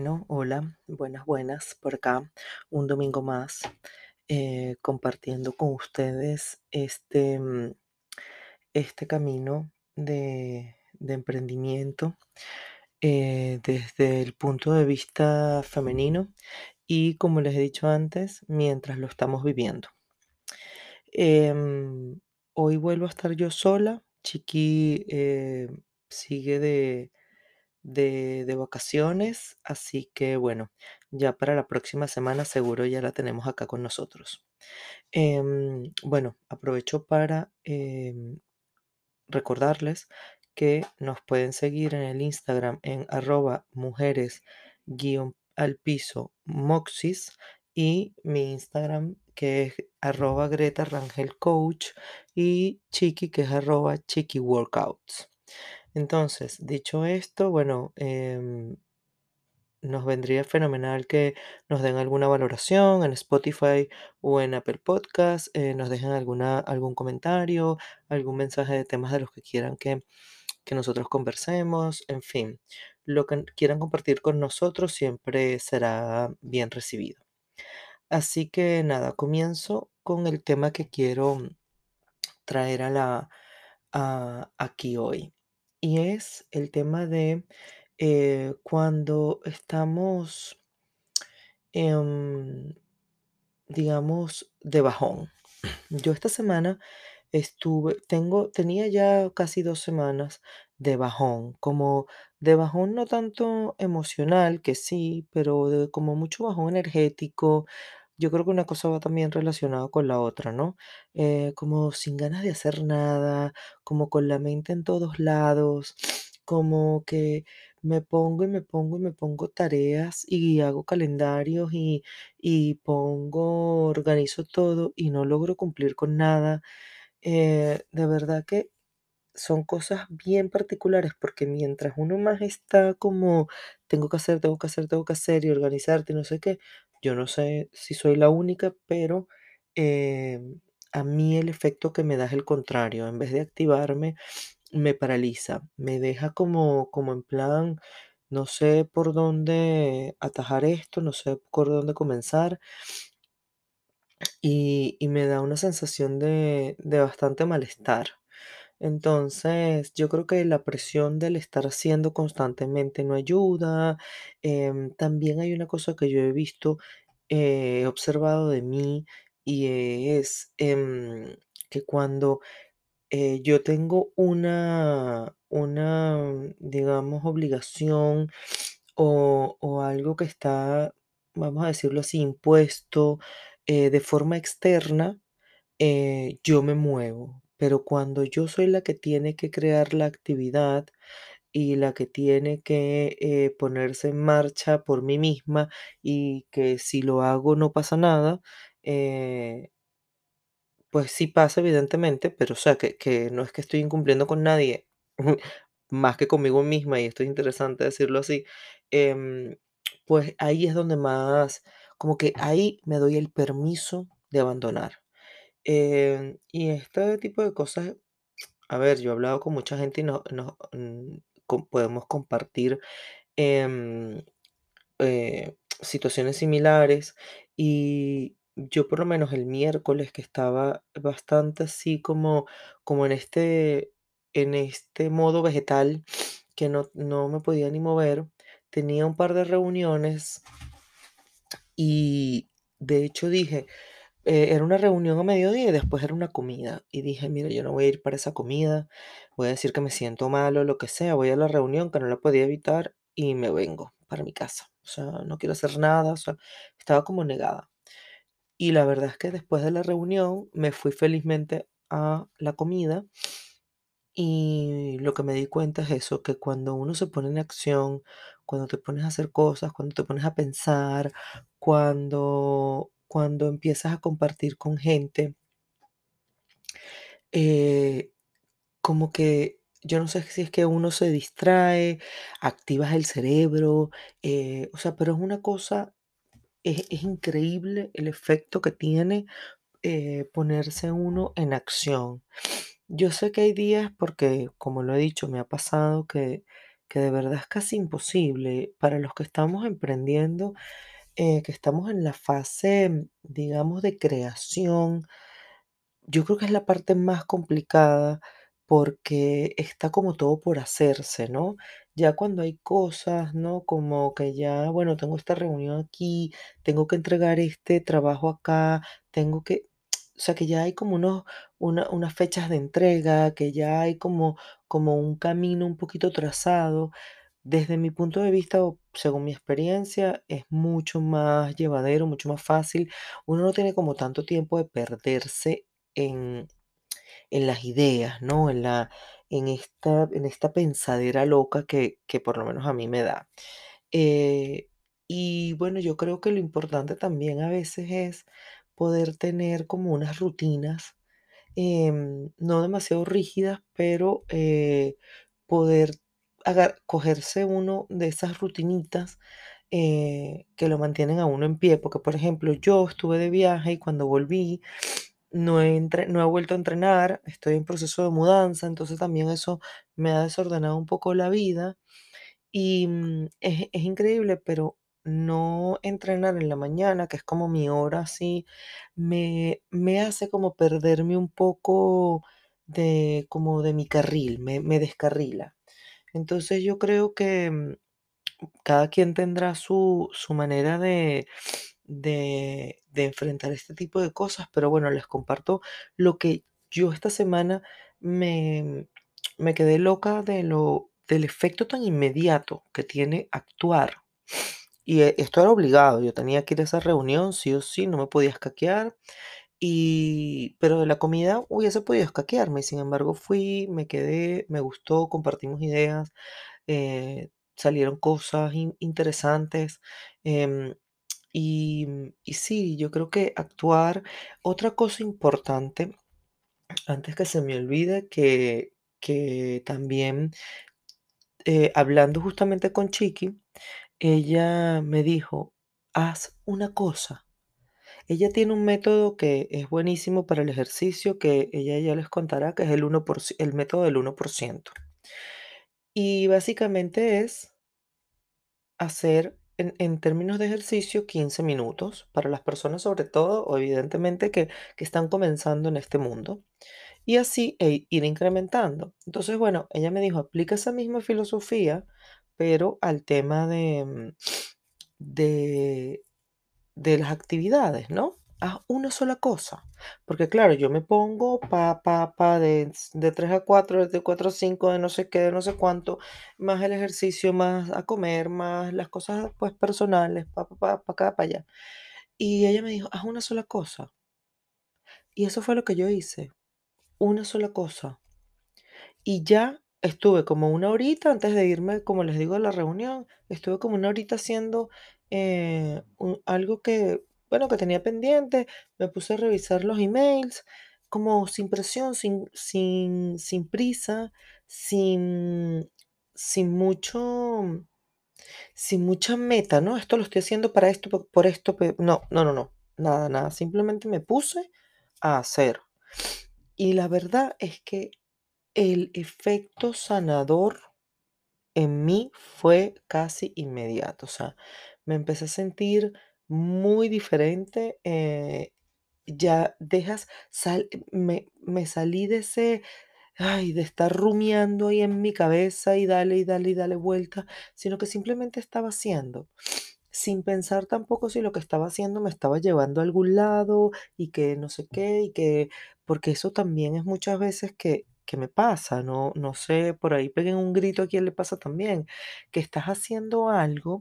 Bueno, hola, buenas, buenas, por acá, un domingo más, eh, compartiendo con ustedes este, mm, este camino de, emprendimiento eh, desde el punto de vista femenino y como les he dicho antes, mientras lo estamos viviendo. Em, hoy vuelvo a estar yo sola, Chiqui eh, sigue de de, de vacaciones, así que bueno, ya para la próxima semana seguro ya la tenemos acá con nosotros. Em, bueno, aprovecho para em, recordarles que nos pueden seguir en el Instagram en arroba mujeres guion al piso moxis y mi Instagram que es arroba Greta Rangel Coach y Chiqui que es arroba Chiqui Workouts. Entonces, dicho esto, bueno, em, nos vendría fenomenal que nos den alguna valoración en Spotify o en Apple Podcast, eh, nos dejen alguna, algún comentario, algún mensaje de temas de los que quieran que, que nosotros conversemos, en fin, lo que quieran compartir con nosotros siempre será bien recibido. Así que nada, comienzo con el tema que quiero traer a la, aquí hoy y es el tema de eh, cuando estamos, em, digamos, de bajón. Yo esta semana estuve, tengo, tenía ya casi dos semanas de bajón, como de bajón no tanto emocional, que sí, pero como mucho bajón energético. Yo creo que una cosa va también relacionada con la otra, ¿no? Eh, como sin ganas de hacer nada, como con la mente en todos lados, como que me pongo y me pongo y me pongo tareas y hago calendarios y, y pongo, organizo todo y no logro cumplir con nada. Eh, de verdad que son cosas bien particulares porque mientras uno más está como tengo que hacer, tengo que hacer, tengo que hacer y organizarte y no sé qué, yo no sé si soy la única, pero em, a mí el efecto que me da es el contrario. En vez de activarme, me paraliza, me deja como, como en plan, no sé por dónde atajar esto, no sé por dónde comenzar y, y me da una sensación de, de bastante malestar. Entonces, yo creo que la presión del estar haciendo constantemente no ayuda. Em, también hay una cosa que yo he visto, eh, he observado de mí y es em, que cuando eh, yo tengo una, una, digamos, obligación o, o algo que está, vamos a decirlo así, impuesto eh, de forma externa, yo me muevo, pero cuando yo soy la que tiene que crear la actividad y la que tiene que eh, ponerse en marcha por mí misma y que si lo hago no pasa nada, eh, pues sí pasa evidentemente, pero o sea, que, que no es que estoy incumpliendo con nadie, más que conmigo misma, y esto es interesante decirlo así, em, pues ahí es donde más, como que ahí me doy el permiso de abandonar. Em, y este tipo de cosas, a ver, yo he hablado con mucha gente y mm, podemos compartir em, eh, situaciones similares y yo por lo menos el miércoles que estaba bastante así como, como en este, en este modo vegetal que no, no me podía ni mover, tenía un par de reuniones y de hecho dije, eh, era una reunión a mediodía y después era una comida. Y dije, mira, yo no voy a ir para esa comida, voy a decir que me siento mal o lo que sea, voy a la reunión que no la podía evitar y me vengo para mi casa. O sea, no quiero hacer nada, o sea, estaba como negada. Y la verdad es que después de la reunión me fui felizmente a la comida y lo que me di cuenta es eso, que cuando uno se pone en acción, cuando te pones a hacer cosas, cuando te pones a pensar, cuando cuando empiezas a compartir con gente eh, como que yo no sé si es que uno se distrae, activas el cerebro, eh, o sea, pero es una cosa, es, es increíble el efecto que tiene eh, ponerse uno en acción. Yo sé que hay días, porque como lo he dicho, me ha pasado que, que de verdad es casi imposible para los que estamos emprendiendo, eh, que estamos en la fase, digamos, de creación yo creo que es la parte más complicada porque está como todo por hacerse, ¿no? Ya cuando hay cosas, ¿no? Como que ya, bueno, tengo esta reunión aquí, tengo que entregar este trabajo acá, tengo que, o sea, que ya hay como unos, una- unas fechas de entrega, que ya hay como, como un camino un poquito trazado. Desde mi punto de vista, o según mi experiencia, es mucho más llevadero, mucho más fácil. Uno no tiene como tanto tiempo de perderse en, en las ideas, ¿no? En la, en esta, en esta pensadera loca que, que por lo menos a mí me da. Eh, y bueno, yo creo que lo importante también a veces es poder tener como unas rutinas em, no demasiado rígidas, pero eh, poder agar- cogerse uno de esas rutinitas eh, que lo mantienen a uno en pie. Porque, por ejemplo, yo estuve de viaje y cuando volví no he, entre- no he vuelto a entrenar, estoy en proceso de mudanza, entonces también eso me ha desordenado un poco la vida. Y mm, es, es increíble, pero no entrenar en la mañana, que es como mi hora así, me, me hace como perderme un poco de, como de mi carril, me, me descarrila. Entonces yo creo que mm, cada quien tendrá su, su manera de, de, enfrentar este tipo de cosas, pero bueno, les comparto lo que yo esta semana me, me quedé loca de lo, del efecto tan inmediato que tiene actuar. Y eh, esto era obligado, yo tenía que ir a esa reunión, sí o sí, no me podía escaquear. Y, pero de la comida hubiese podido escaquearme, sin embargo fui, me quedé, me gustó, compartimos ideas, eh, salieron cosas in- interesantes. em, y, y sí, yo creo que actuar, otra cosa importante, antes que se me olvide, que, que también eh, hablando justamente con Chiqui, ella me dijo, haz una cosa. Ella tiene un método que es buenísimo para el ejercicio, que ella ya les contará, que es el 1%, el método del uno por ciento Y básicamente es hacer, en, en términos de ejercicio, 15 minutos para las personas, sobre todo, o evidentemente, que, que están comenzando en este mundo. Y así e ir incrementando. Entonces, bueno, ella me dijo, aplica esa misma filosofía, pero al tema de, de, de las actividades, ¿no? Haz una sola cosa. Porque claro, yo me pongo pa, pa, pa, de, de 3 a 4, de 4 a 5, de no sé qué, de no sé cuánto, más el ejercicio, más a comer, más las cosas pues personales, pa, pa, pa, pa acá, pa allá. Y ella me dijo, haz una sola cosa. Y eso fue lo que yo hice, una sola cosa. Y ya estuve como una horita antes de irme, como les digo, a la reunión, estuve como una horita haciendo eh, algo que, bueno, que tenía pendiente, me puse a revisar los emails, como sin presión, sin, sin, sin prisa, sin, sin mucho, sin mucha meta, ¿no? Esto lo estoy haciendo para esto, por, por esto, pe- no, no, no, no, nada, nada, simplemente me puse a hacer. Y la verdad es que el efecto sanador en mí fue casi inmediato, o sea, me empecé a sentir muy diferente, eh, ya dejas, sal, me, me salí de ese, ay, de estar rumiando ahí en mi cabeza y dale y dale y dale vuelta, sino que simplemente estaba haciendo, sin pensar tampoco si lo que estaba haciendo me estaba llevando a algún lado y que no sé qué, y que, porque eso también es muchas veces que, que me pasa, no, no sé, por ahí peguen un grito a quien le pasa también, que estás haciendo algo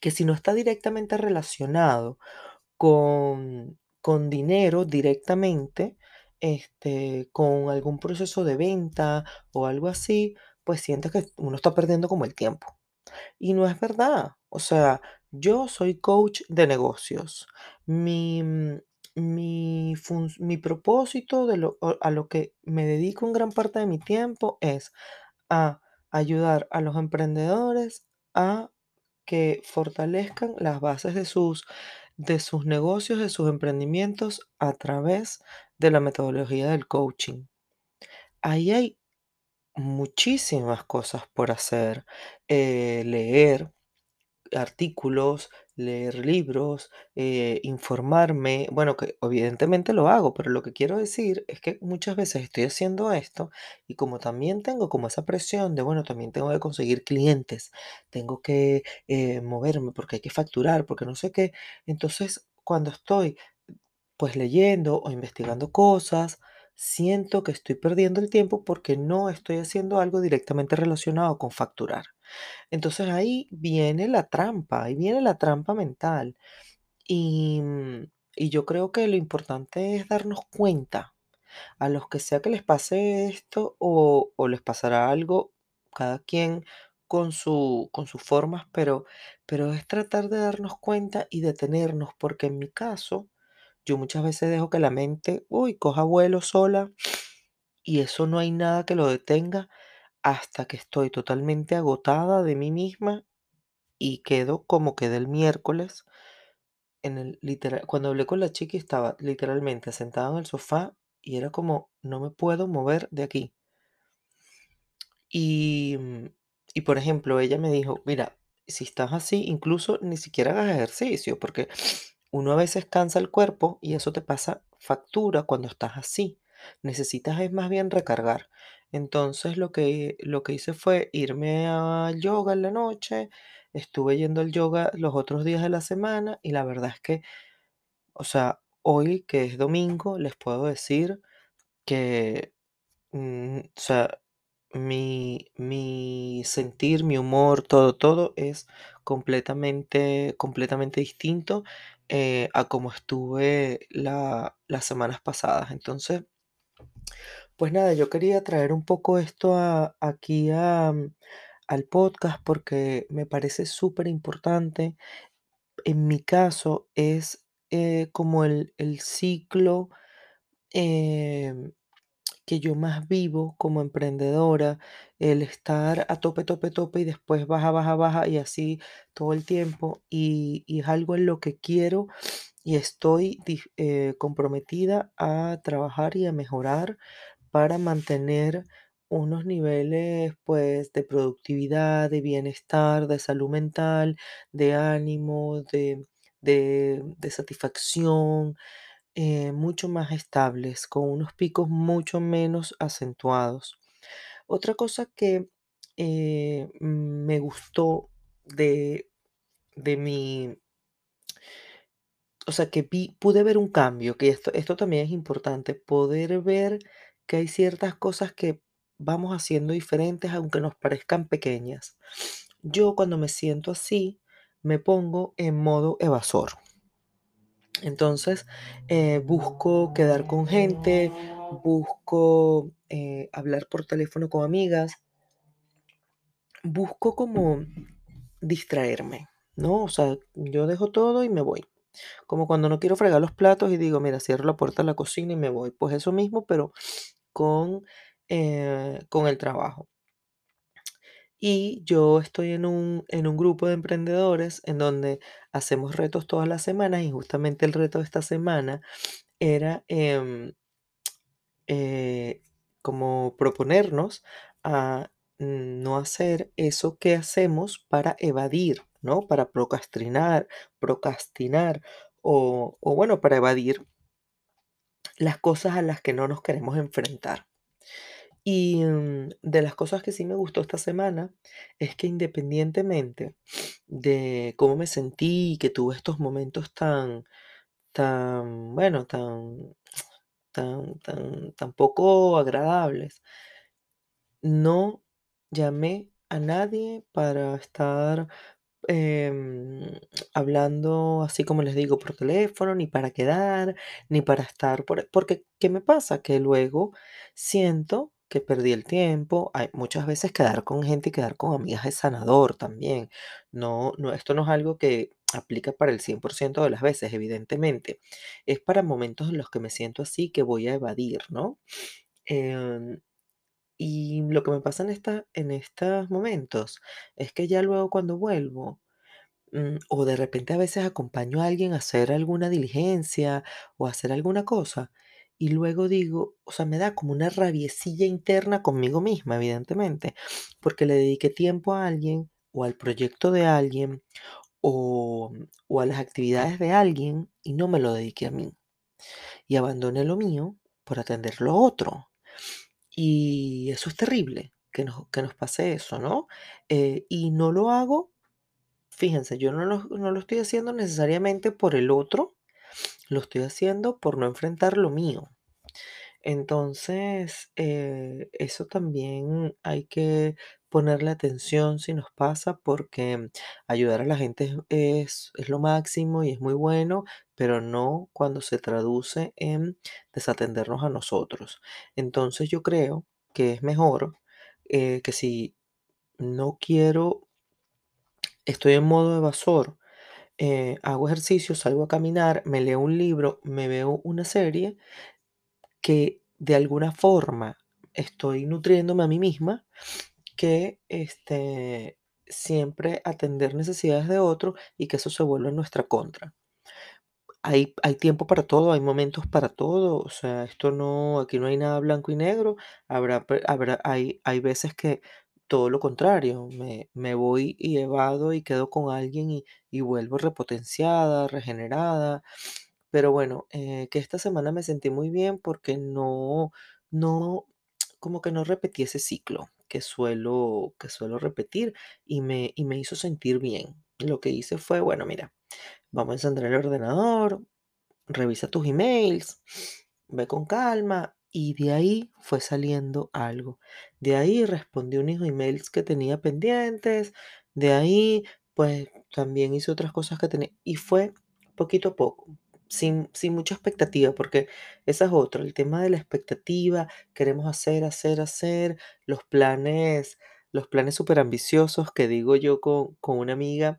que si no está directamente relacionado con, con dinero directamente, este, con algún proceso de venta o algo así, pues sientes que uno está perdiendo como el tiempo. Y no es verdad. O sea, Yo soy coach de negocios. Mi, mm, mi, mi propósito de lo, a lo que me dedico en gran parte de mi tiempo es a ayudar a los emprendedores a que fortalezcan las bases de sus, de sus negocios, de sus emprendimientos a través de la metodología del coaching. Ahí hay muchísimas cosas por hacer, eh, leer artículos, leer libros, eh, informarme. Bueno, que evidentemente lo hago, pero lo que quiero decir es que muchas veces estoy haciendo esto y como también tengo como esa presión de, bueno, también tengo que conseguir clientes, tengo que eh, moverme porque hay que facturar, porque no sé qué. Entonces, cuando estoy pues leyendo o investigando cosas, siento que estoy perdiendo el tiempo porque no estoy haciendo algo directamente relacionado con facturar. Entonces ahí viene la trampa, ahí viene la trampa mental. Y, mm, y yo creo que lo importante es darnos cuenta a los que sea que les pase esto o, o les pasará algo, cada quien con su, con sus formas, pero, pero es tratar de darnos cuenta y detenernos, porque en mi caso, yo muchas veces dejo que la mente, uy, coja vuelo sola y eso no hay nada que lo detenga hasta que estoy totalmente agotada de mí misma y quedo como quedé el miércoles en el literal cuando hablé con la chica estaba literalmente sentada en el sofá y era como: "No me puedo mover de aquí". Y, mm, y por ejemplo, ella me dijo: "Mira, si estás así, incluso ni siquiera hagas ejercicio, porque uno a veces cansa el cuerpo y eso te pasa factura cuando estás así. Necesitas es más bien recargar". Entonces lo que lo que hice fue irme al yoga en la noche, estuve yendo al yoga los otros días de la semana y la verdad es que, o sea, hoy que es domingo, les puedo decir que Mm, o sea, mi, mi sentir, mi humor, todo, todo es completamente, completamente distinto eh, a como estuve la- las semanas pasadas. Entonces, pues nada, yo quería traer un poco esto aquí mm, al podcast porque me parece súper importante. En mi caso es eh, como el, ciclo. em, que yo más vivo como emprendedora, el estar a tope, tope, tope y después baja, baja, baja y así todo el tiempo. Y, es algo en lo que quiero y estoy eh, comprometida a trabajar y a mejorar para mantener unos niveles pues de productividad, de bienestar, de salud mental, de ánimo, de, de satisfacción eh, mucho más estables, con unos picos mucho menos acentuados. Otra cosa que eh, me gustó de, de mi, o sea, que pude ver un cambio, que esto, esto también es importante, poder ver que hay ciertas cosas que vamos haciendo diferentes aunque nos parezcan pequeñas. Yo cuando me siento así, me pongo en modo evasor. Entonces, eh, busco quedar con gente, busco eh, hablar por teléfono con amigas, busco como distraerme, ¿no? O sea, yo dejo todo y me voy. Como cuando no quiero fregar los platos y digo, mira, cierro la puerta de la cocina y me voy. Pues eso mismo, pero con, eh, con el trabajo. Y yo estoy en un, en un grupo de emprendedores en donde hacemos retos todas las semanas y justamente el reto de esta semana era em, eh, como proponernos a no hacer eso que hacemos para evadir, ¿no? Para procrastinar, procrastinar o bueno, para evadir las cosas a las que no nos queremos enfrentar. Y mm, de las cosas que sí me gustó esta semana es que independientemente de cómo me sentí y que tuve estos momentos tan, tan, bueno, tan, tan, tan, tan poco agradables, no llamé a nadie para estar em, hablando así como les digo por teléfono, ni para quedar, ni para estar por... Porque, ¿qué me pasa? Que luego siento que perdí el tiempo. Hay muchas veces quedar con gente y quedar con amigas es sanador también. No, no, esto no es algo que, aplica para el 100% de las veces, evidentemente. Es para momentos en los que me siento así que voy a evadir, ¿no? Em, y lo que me pasa en en estos momentos es que ya luego cuando vuelvo, mm, o de repente a veces acompaño a alguien a hacer alguna diligencia o a hacer alguna cosa, y luego digo, o sea, me da como una rabiecilla interna conmigo misma, evidentemente, porque le dediqué tiempo a alguien o al proyecto de alguien o, o a las actividades de alguien y no me lo dediqué a mí. Y abandoné lo mío por atender lo otro. Y eso es terrible, que nos, que nos pase eso, ¿no? Eh, y no lo hago, fíjense, yo no lo, no lo estoy haciendo necesariamente por el otro, lo estoy haciendo por no enfrentar lo mío. Entonces, eh, eso también hay que ponerle atención si nos pasa, porque ayudar a la gente es, es- lo máximo y es muy bueno, pero no cuando se traduce en desatendernos a nosotros. Entonces, yo creo que es mejor eh, que si no quiero, estoy en modo evasor, eh, hago ejercicio, salgo a caminar, me leo un libro, me veo una serie que de alguna forma estoy nutriéndome a mí misma, que este, siempre atender necesidades de otro y que eso se vuelva en nuestra contra. Hay, hay tiempo para todo, hay momentos para todo, o sea, esto no, aquí no hay nada blanco y negro, habrá, habrá, hay, hay veces que todo lo contrario, me, me voy y evado y quedo con alguien y, y vuelvo repotenciada, regenerada, pero bueno, eh, que esta semana me sentí muy bien porque no, no, como que no repetí ese ciclo que suelo, que suelo repetir y me, y me hizo sentir bien. Lo que hice fue, bueno, mira, vamos a encender el ordenador, revisa tus emails, ve con calma. Y de ahí fue saliendo algo. De ahí respondí unos emails que tenía pendientes. De ahí, pues también hice otras cosas que tenía. Y fue poquito a poco, sin, sin mucha expectativa, porque esa es otra, el tema de la expectativa. Queremos hacer, hacer, hacer. Los planes, los planes súper ambiciosos que digo yo con, con una amiga.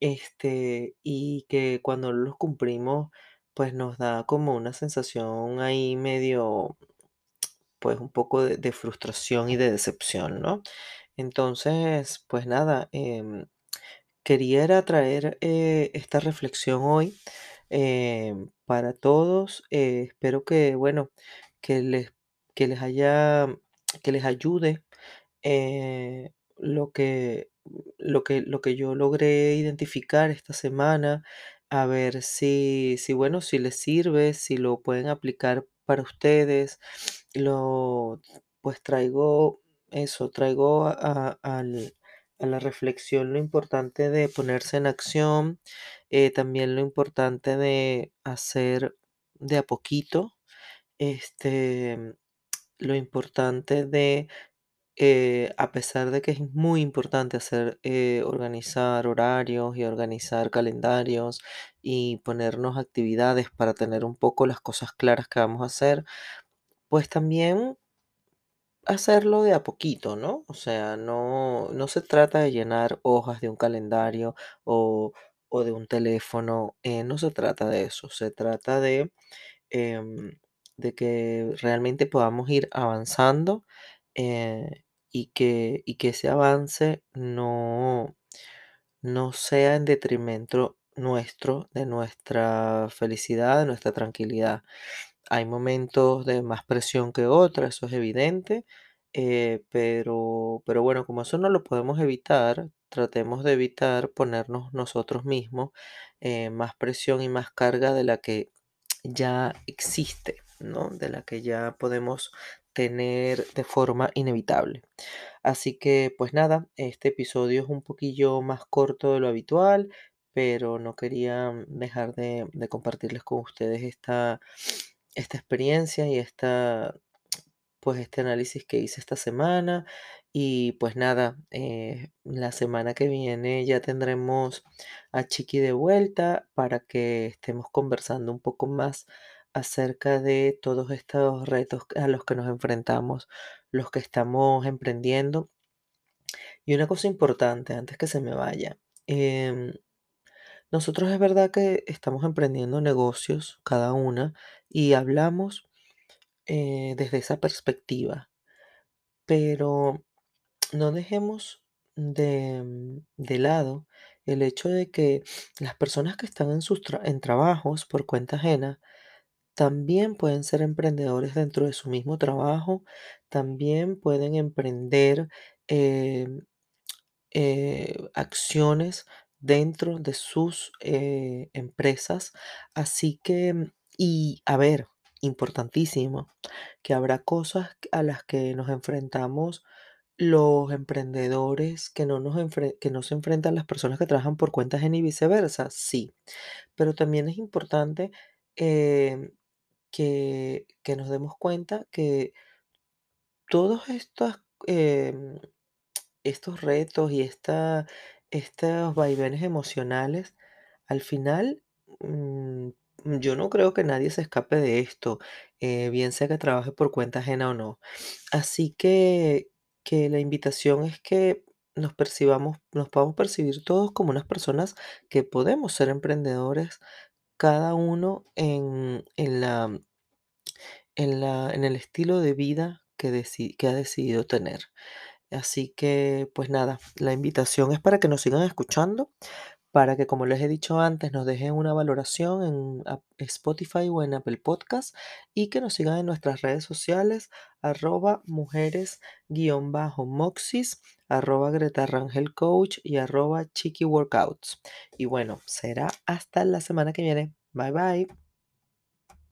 Este, y que cuando los cumplimos pues nos da como una sensación ahí medio, pues un poco de, frustración y de decepción, ¿no? Entonces, pues nada, em, quería traer eh, esta reflexión hoy em, para todos. eh, espero que, bueno, que les, que les haya, que les ayude eh, lo que, lo que, lo que yo logré identificar esta semana, a ver si, si, bueno, si les sirve, si lo pueden aplicar para ustedes. Lo, pues traigo eso, traigo a- al- a la reflexión lo importante de ponerse en acción, eh, también lo importante de hacer de a poquito, este, lo importante de eh, a pesar de que es muy importante hacer, eh, organizar horarios y organizar calendarios y ponernos actividades para tener un poco las cosas claras que vamos a hacer, pues también hacerlo de a poquito, ¿no? O sea, no, no se trata de llenar hojas de un calendario o, o de un teléfono, eh, no se trata de eso, se trata de em, de que realmente podamos ir avanzando eh, y que, y que ese avance no, no sea en detrimento nuestro, de nuestra felicidad, de nuestra tranquilidad. Hay momentos de más presión que otras, eso es evidente, eh, pero, pero bueno, como eso no lo podemos evitar, tratemos de evitar ponernos nosotros mismos eh, más presión y más carga de la que ya existe, ¿no? De la que ya podemos tener de forma inevitable. Así que, pues nada, este episodio es un poquillo más corto de lo habitual, pero no quería dejar de, de compartirles con ustedes esta, esta experiencia y esta, pues este análisis que hice esta semana. Y pues nada, eh, la semana que viene ya tendremos a Chiqui de vuelta para que estemos conversando un poco más acerca de todos estos retos a los que nos enfrentamos, los que estamos emprendiendo. Y una cosa importante antes que se me vaya. em, Nosotros es verdad que estamos emprendiendo negocios cada una y hablamos eh, desde esa perspectiva, pero no dejemos de, mm, de lado el hecho de que las personas que están en sus en trabajos por cuenta ajena también pueden ser emprendedores dentro de su mismo trabajo, también pueden emprender em, eh, acciones dentro de sus eh, empresas. Así que, mm, y a ver, importantísimo, que habrá cosas a las que nos enfrentamos los emprendedores que no, nos que no se enfrentan las personas que trabajan por cuenta ajena y viceversa, sí, pero también es importante em, que, que nos demos cuenta que todos estos, em, estos retos y esta, estos vaivenes emocionales, al final, mm, yo no creo que nadie se escape de esto, eh, bien sea que trabaje por cuenta ajena o no. Así que, que la invitación es que nos percibamos, nos podamos percibir todos como unas personas que podemos ser emprendedores, cada uno en, en la, en la, en el estilo de vida que, deci- que ha decidido tener. Así que, pues nada, la invitación es para que nos sigan escuchando, para que, como les he dicho antes, nos dejen una valoración en Spotify o en Apple Podcast y que nos sigan en nuestras redes sociales, arroba mujeres-moxis, arroba Greta Rangel Coach y arroba Chiqui Workouts. Y bueno, será hasta la semana que viene. Bye bye.